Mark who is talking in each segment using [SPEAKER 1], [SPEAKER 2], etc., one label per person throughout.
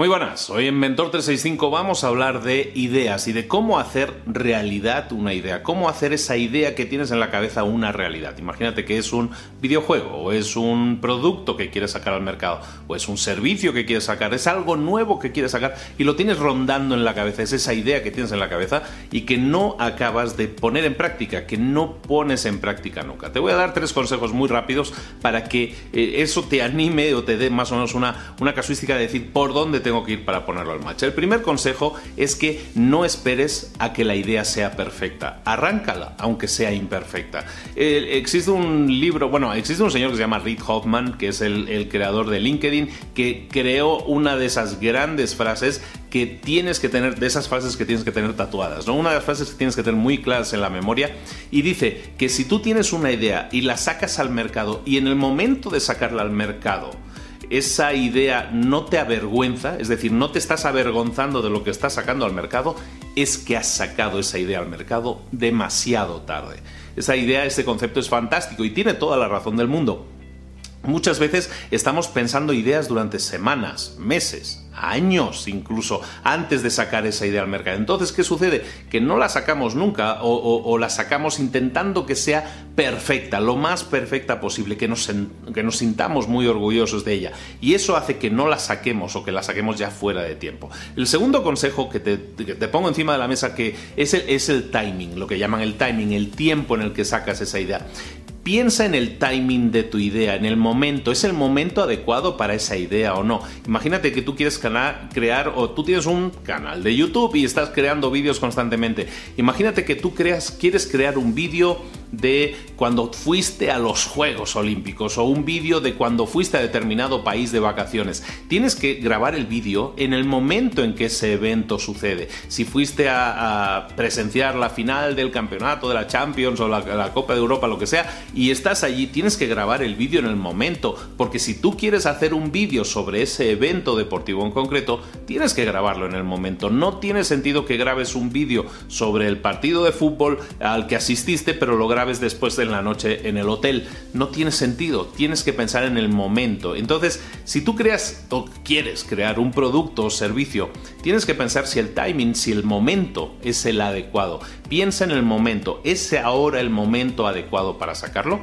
[SPEAKER 1] Muy buenas, hoy en Mentor 365 vamos a hablar de ideas y de cómo hacer realidad una idea, cómo hacer esa idea que tienes en la cabeza una realidad. Imagínate que es un videojuego o es un producto que quieres sacar al mercado o es un servicio que quieres sacar, es algo nuevo que quieres sacar y lo tienes rondando en la cabeza, es esa idea que tienes en la cabeza y que no acabas de poner en práctica, que no pones en práctica nunca. Te voy a dar tres consejos muy rápidos para que eh, eso te anime o te dé más o menos una, una casuística de decir por dónde te tengo que ir para ponerlo al marcha. El primer consejo es que no esperes a que la idea sea perfecta. Arráncala, aunque sea imperfecta. existe un libro, bueno, existe un señor que se llama Reid Hoffman, que es el, el creador de LinkedIn, que creó una de esas grandes frases que tienes que tener, de esas frases que tienes que tener tatuadas, ¿no? Una de las frases que tienes que tener muy claras en la memoria y dice que si tú tienes una idea y la sacas al mercado y en el momento de sacarla al mercado, esa idea no te avergüenza, es decir, no te estás avergonzando de lo que estás sacando al mercado, es que has sacado esa idea al mercado demasiado tarde. Esa idea, ese concepto es fantástico y tiene toda la razón del mundo. Muchas veces estamos pensando ideas durante semanas, meses, años incluso antes de sacar esa idea al mercado. Entonces, ¿qué sucede? Que no la sacamos nunca o, la sacamos intentando que sea perfecta, lo más perfecta posible, que nos, que nos sintamos muy orgullosos de ella. Y eso hace que no la saquemos o que la saquemos ya fuera de tiempo. El segundo consejo que te, pongo encima de la mesa que es el timing, lo que llaman el timing, el tiempo en el que sacas esa idea. Piensa en el timing de tu idea, en el momento. ¿Es el momento adecuado para esa idea o no? Imagínate que tú quieres crear o tú tienes un canal de YouTube y estás creando vídeos constantemente. Imagínate que tú creas, quieres crear un vídeo de cuando fuiste a los Juegos Olímpicos o un vídeo de cuando fuiste a determinado país de vacaciones. Tienes que grabar el vídeo en el momento en que ese evento sucede. Si fuiste a, presenciar la final del campeonato de la Champions o la, la Copa de Europa, lo que sea, y estás allí, tienes que grabar el vídeo en el momento, porque si tú quieres hacer un vídeo sobre ese evento deportivo en concreto, tienes que grabarlo en el momento. No tiene sentido que grabes un vídeo sobre el partido de fútbol al que asististe, pero lo grabes después de la noche en el hotel. No tiene sentido, tienes que pensar en el momento. Entonces, si tú creas o quieres crear un producto o servicio, tienes que pensar si el timing, si el momento es el adecuado. Piensa en el momento, ¿es ahora el momento adecuado para sacarlo?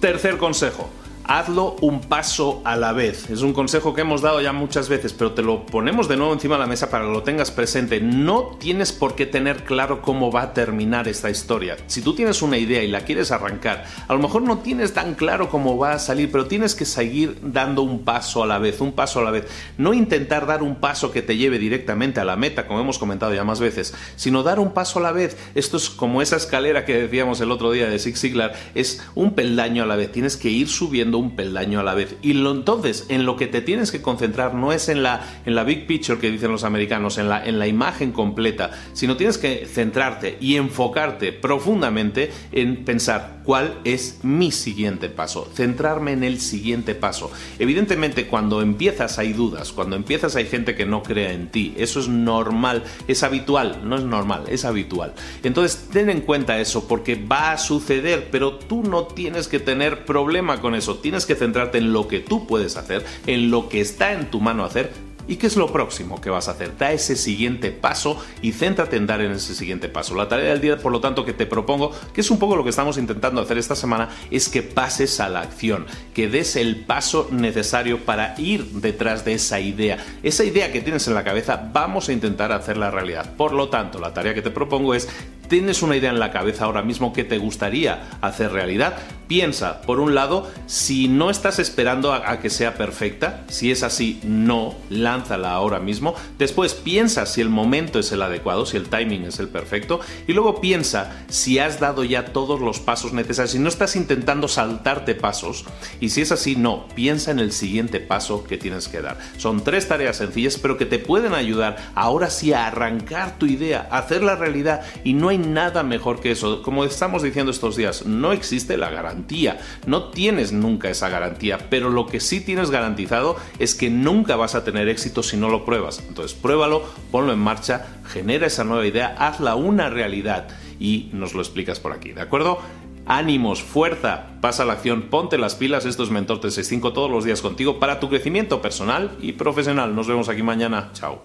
[SPEAKER 1] Tercer consejo, hazlo un paso a la vez. Es un consejo que hemos dado ya muchas veces, pero te lo ponemos de nuevo encima de la mesa para que lo tengas presente. No tienes por qué tener claro cómo va a terminar esta historia. Si tú tienes una idea y la quieres arrancar, a lo mejor no tienes tan claro cómo va a salir, pero tienes que seguir dando un paso a la vez, un paso a la vez. No intentar dar un paso que te lleve directamente a la meta, como hemos comentado ya más veces, sino dar un paso a la vez. Esto es como esa escalera que decíamos el otro día de Zig Ziglar, es un peldaño a la vez. Tienes que ir subiendo un peldaño a la vez. Y lo, entonces, en lo que te tienes que concentrar no es en la, en la big picture que dicen los americanos, en la, en la imagen completa, sino tienes que centrarte y enfocarte profundamente en pensar cuál es mi siguiente paso, centrarme en el siguiente paso. Evidentemente, cuando empiezas hay dudas, cuando empiezas hay gente que no crea en ti, eso es normal, es habitual, no es normal, es habitual. Entonces, ten en cuenta eso porque va a suceder, pero tú no tienes que tener problema con eso tienes que centrarte en lo que tú puedes hacer, en lo que está en tu mano hacer ¿Y qué es lo próximo que vas a hacer? Da ese siguiente paso y céntrate en dar en ese siguiente paso. La tarea del día, por lo tanto, que te propongo, que es un poco lo que estamos intentando hacer esta semana, es que pases a la acción, que des el paso necesario para ir detrás de esa idea. Esa idea que tienes en la cabeza, vamos a intentar hacerla realidad. Por lo tanto, la tarea que te propongo es ¿Tienes una idea en la cabeza ahora mismo que te gustaría hacer realidad? Piensa, por un lado, si no estás esperando a, que sea perfecta, si es así, no, lánzala ahora mismo. Después piensa si el momento es el adecuado, si el timing es el perfecto. Y luego piensa si has dado ya todos los pasos necesarios, si no estás intentando saltarte pasos. Y si es así, no, piensa en el siguiente paso que tienes que dar. Son tres tareas sencillas, pero que te pueden ayudar ahora sí a arrancar tu idea, a hacerla realidad y no hay nada mejor que eso. Como estamos diciendo estos días, no existe la garantía. No tienes nunca esa garantía, pero lo que sí tienes garantizado es que nunca vas a tener éxito si no lo pruebas. Entonces, pruébalo, ponlo en marcha, genera esa nueva idea, hazla una realidad y nos lo explicas por aquí, ¿de acuerdo? ánimos, fuerza, pasa a la acción, ponte las pilas, esto es Mentor 365 todos los días contigo para tu crecimiento personal y profesional. Nos vemos aquí mañana, chao.